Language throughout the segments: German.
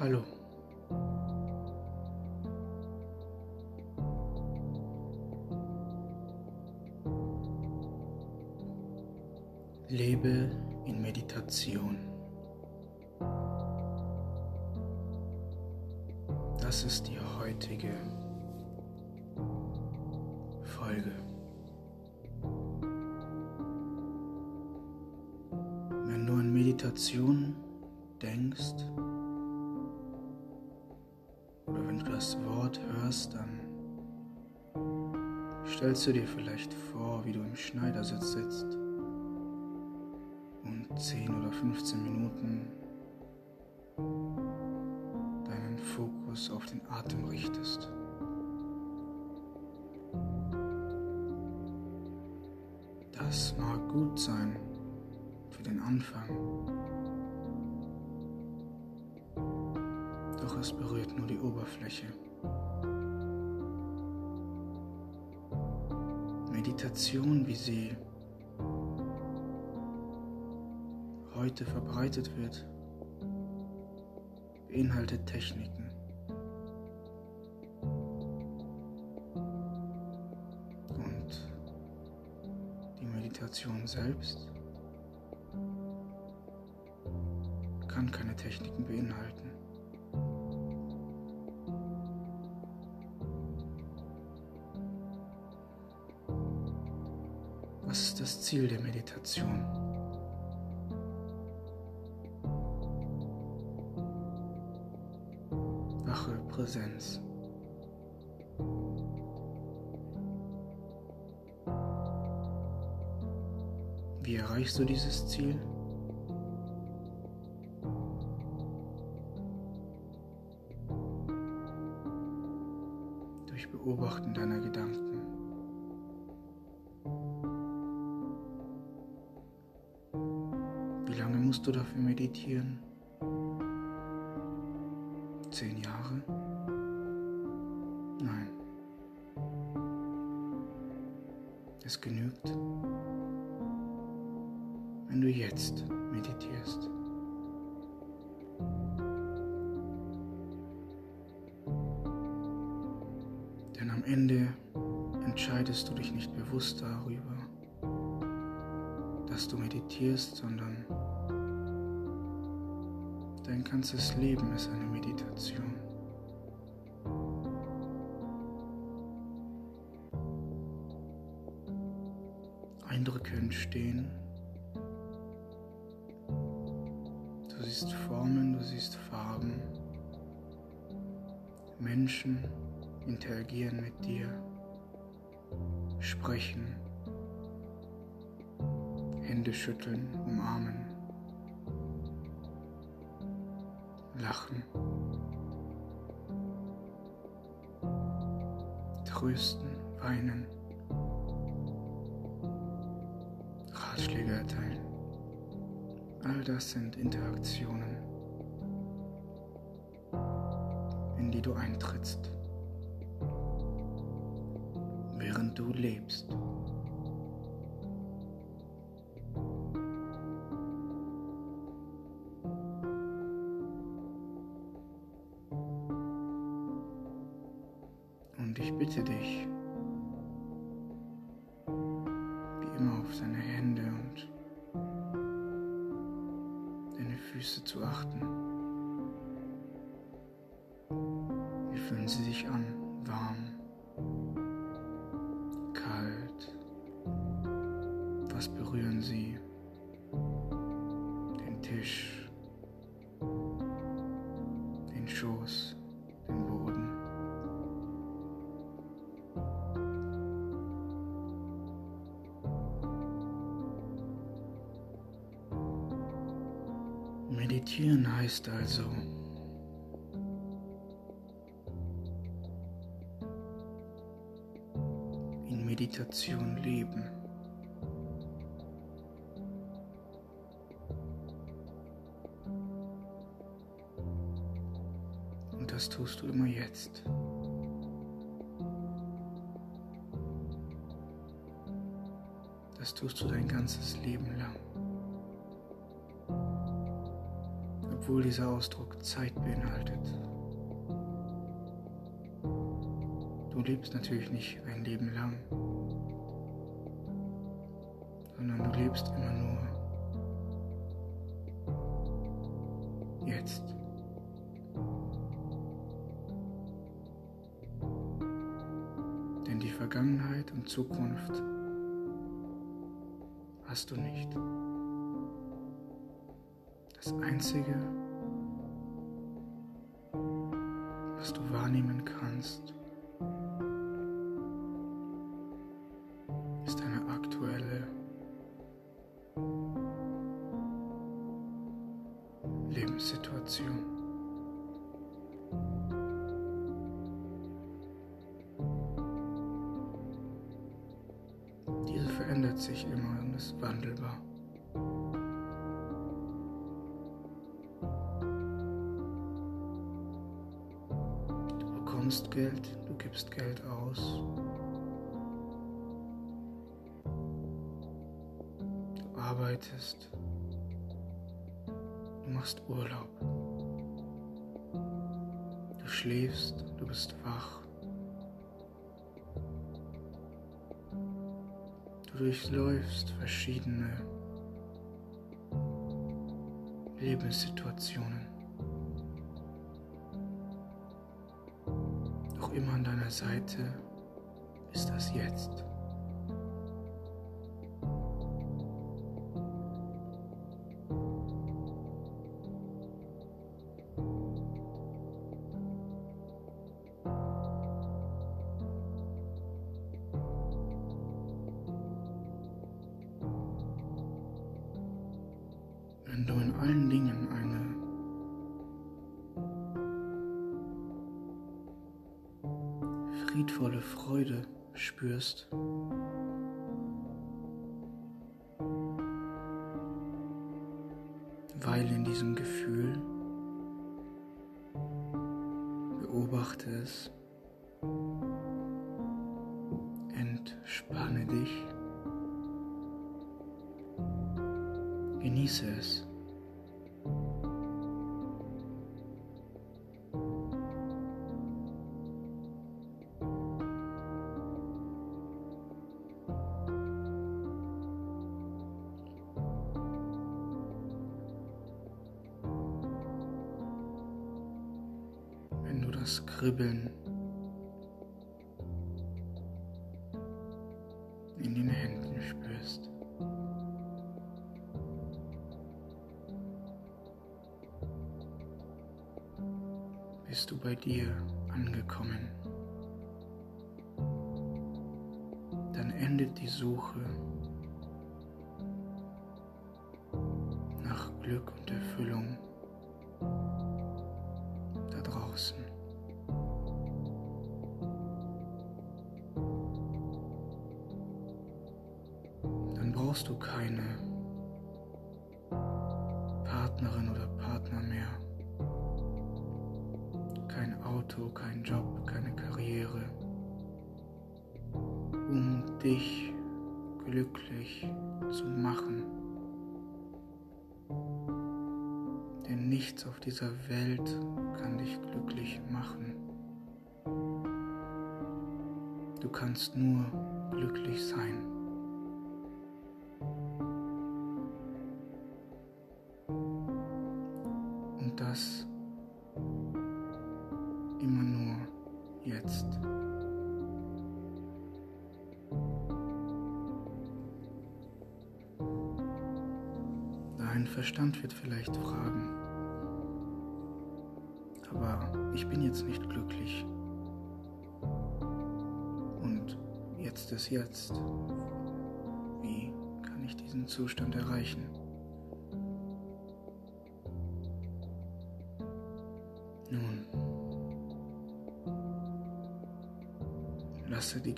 Hallo. Lebe in Meditation. Das ist die heutige Folge. Wenn du an Meditation denkst, Hörst, dann stellst du dir vielleicht vor, wie du im Schneidersitz sitzt und 10 oder 15 Minuten deinen Fokus auf den Atem richtest. Das mag gut sein für den Anfang. Doch es berührt nur die Oberfläche. Meditation, wie sie heute verbreitet wird, beinhaltet Techniken. Und die Meditation selbst kann keine Techniken beinhalten. Was ist das Ziel der Meditation? Wache Präsenz. Wie erreichst du dieses Ziel? Durch Beobachten deiner du dafür meditieren? Zehn Jahre? Nein. Es genügt, wenn du jetzt meditierst. Denn am Ende entscheidest du dich nicht bewusst darüber, dass du meditierst, sondern dein ganzes Leben ist eine Meditation. Eindrücke entstehen. Du siehst Formen, du siehst Farben. Menschen interagieren mit dir, sprechen, Hände schütteln, umarmen, lachen, trösten, weinen, Ratschläge erteilen. All das sind Interaktionen, in die du eintrittst, während du lebst. Bitte dich, Meditieren heißt also, in Meditation leben. Und das tust du immer jetzt. Das tust du dein ganzes Leben lang. Obwohl dieser Ausdruck Zeit beinhaltet. Du lebst natürlich nicht ein Leben lang, sondern du lebst immer nur jetzt. Denn die Vergangenheit und Zukunft hast du nicht. Das Einzige, kannst, ist eine aktuelle Lebenssituation. Bekommst Geld, du gibst Geld aus. Du arbeitest. Du machst Urlaub. Du schläfst, du bist wach. Du durchläufst verschiedene Lebenssituationen. Auch immer an deiner Seite ist das jetzt. Friedvolle Freude spürst. Weil in diesem Gefühl beobachte es, entspanne dich, genieße es. Das Kribbeln in den Händen spürst. Bist du bei dir angekommen, dann endet die Suche nach Glück brauchst du keine Partnerin oder Partner mehr. Kein Auto, kein Job, keine Karriere. Um dich glücklich zu machen. Denn nichts auf dieser Welt kann dich glücklich machen. Du kannst nur glücklich sein. Jetzt. Dein Verstand wird vielleicht fragen, aber ich bin jetzt nicht glücklich. Und jetzt ist jetzt. Wie kann ich diesen Zustand erreichen?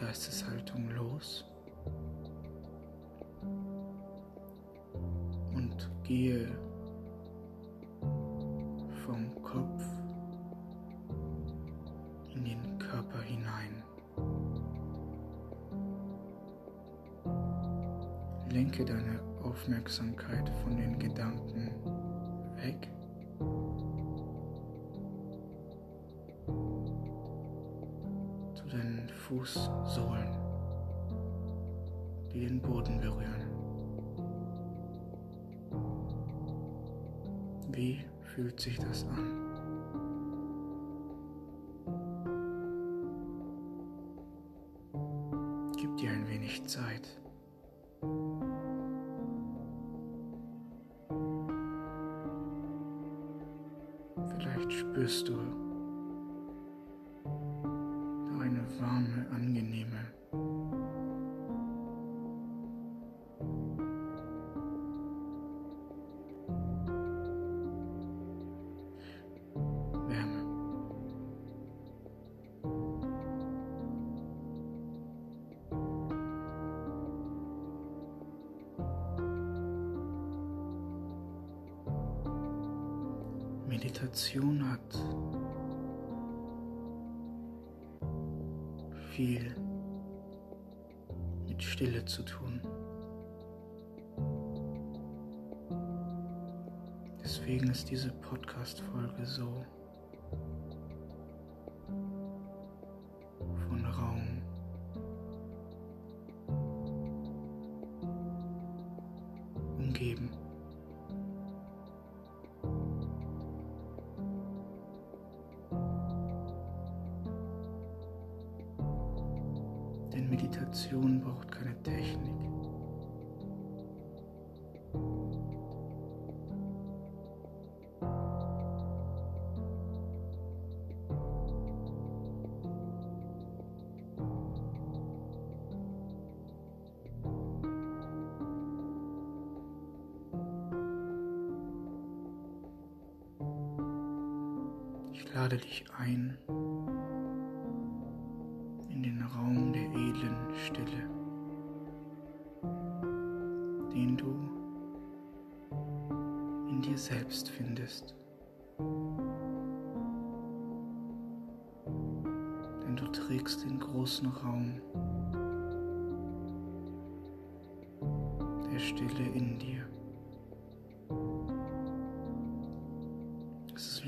Geisteshaltung los und gehe vom Kopf in den Körper hinein. Lenke deine Aufmerksamkeit von den Gedanken weg Fußsohlen, die den Boden berühren. Wie fühlt sich das an? Gib dir ein wenig Zeit. Vielleicht spürst du viel mit Stille zu tun. Deswegen ist diese Podcast-Folge so lade dich ein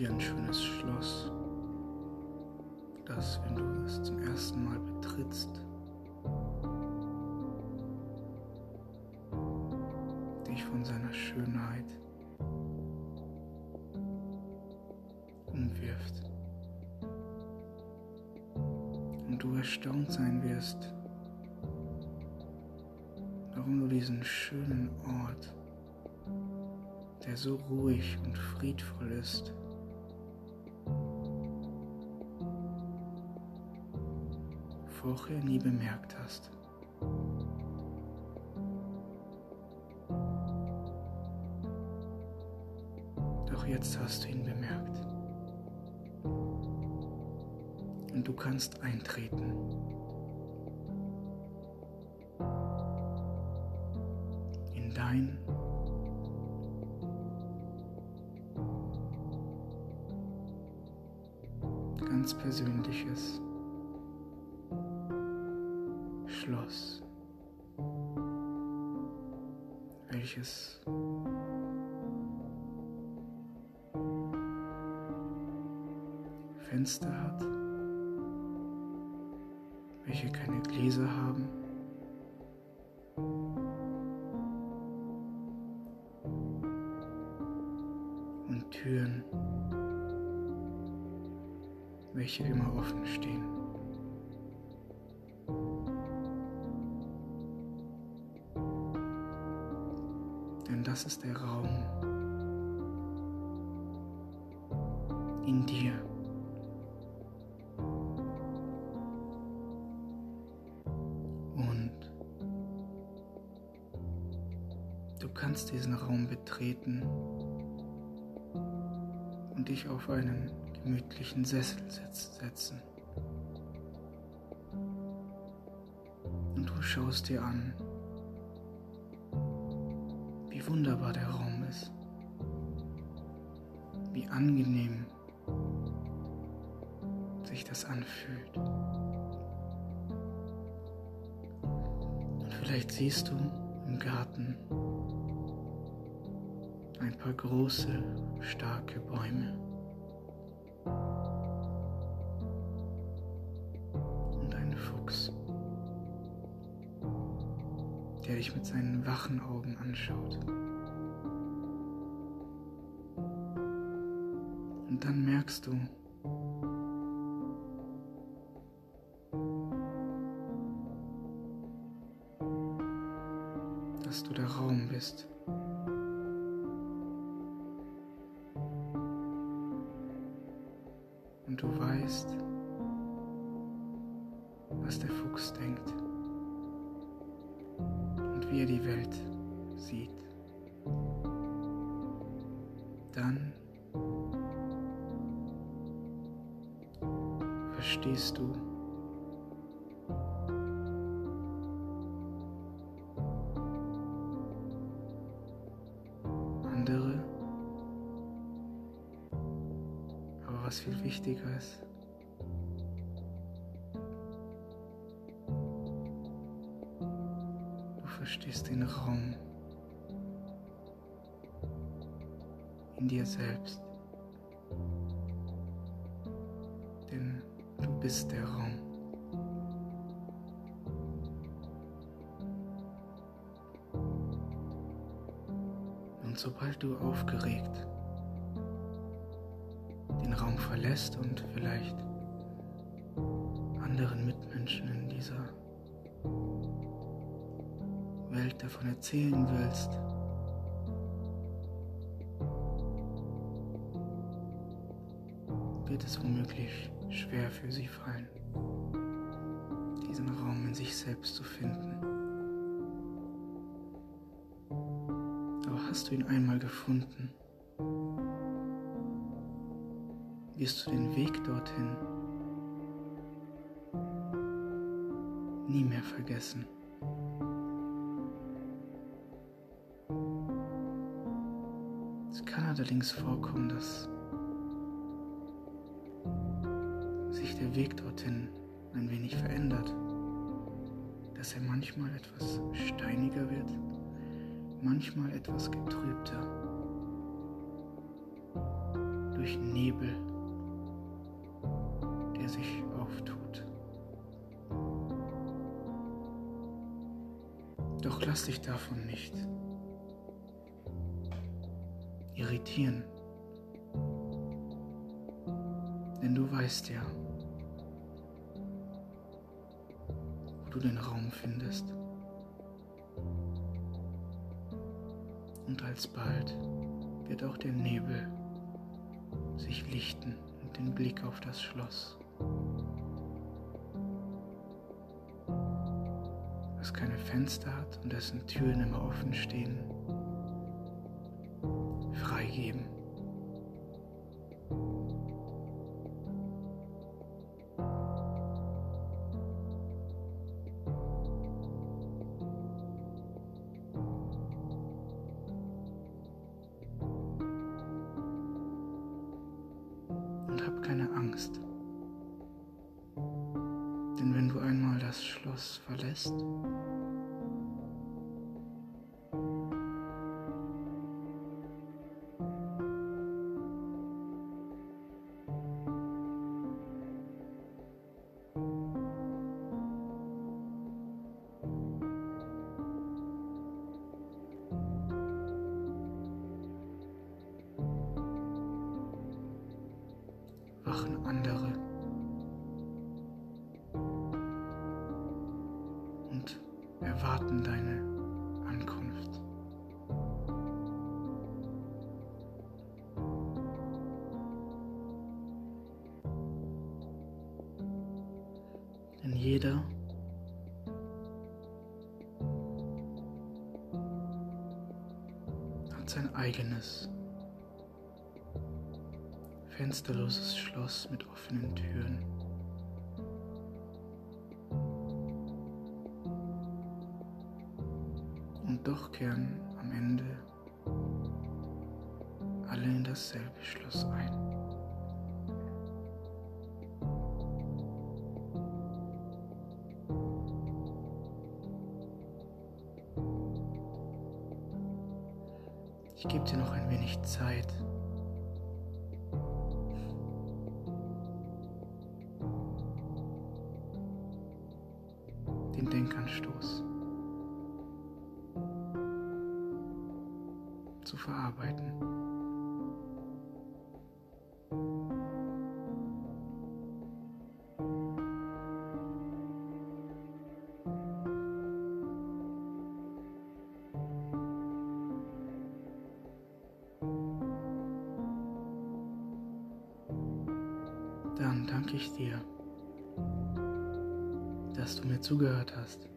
wie ein schönes Schloss, das, wenn du es zum ersten Mal betrittst, dich von seiner Schönheit umwirft. Und du erstaunt sein wirst, warum du diesen schönen Ort, der so ruhig und friedvoll ist, vorher nie bemerkt hast. Doch jetzt hast du ihn bemerkt. Und du kannst eintreten. In dein ganz persönliches welches Fenster hat, welche keine Gläser haben. Das ist der Raum in dir. Und du kannst diesen Raum betreten und dich auf einen gemütlichen Sessel setzen. Und du schaust dir an, wunderbar der Raum ist, wie angenehm sich das anfühlt. Und vielleicht siehst du im Garten ein paar große, starke Bäume. Der dich mit seinen wachen Augen anschaut. Und dann merkst du, dass du der Raum bist. Wichtiger ist, du verstehst den Raum in dir selbst. Denn du bist der Raum. Und sobald du aufgeregt verlässt und vielleicht anderen Mitmenschen in dieser Welt davon erzählen willst, wird es womöglich schwer für sie fallen, diesen Raum in sich selbst zu finden. Aber hast du ihn einmal gefunden, wirst du den Weg dorthin nie mehr vergessen. Es kann allerdings vorkommen, dass sich der Weg dorthin ein wenig verändert, dass er manchmal etwas steiniger wird, manchmal etwas getrübter, durch Nebel, lass dich davon nicht. Irritieren, denn du weißt ja, wo du den Raum findest. Und alsbald wird auch der Nebel sich lichten und den Blick auf das Schloss, Fenster hat und dessen Türen immer offen stehen, freigeben. Und hab keine Angst. Denn wenn du einmal das Schloss verlässt, jeder hat sein eigenes fensterloses Schloss mit offenen Türen. Und doch kehren am Ende alle in dasselbe Schloss ein. Ich gebe dir noch ein wenig Zeit. Dass du mir zugehört hast.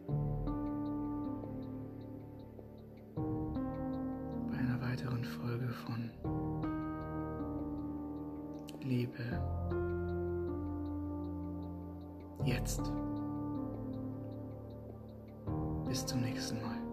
Bei einer weiteren Folge von Liebe. Jetzt. Bis zum nächsten Mal.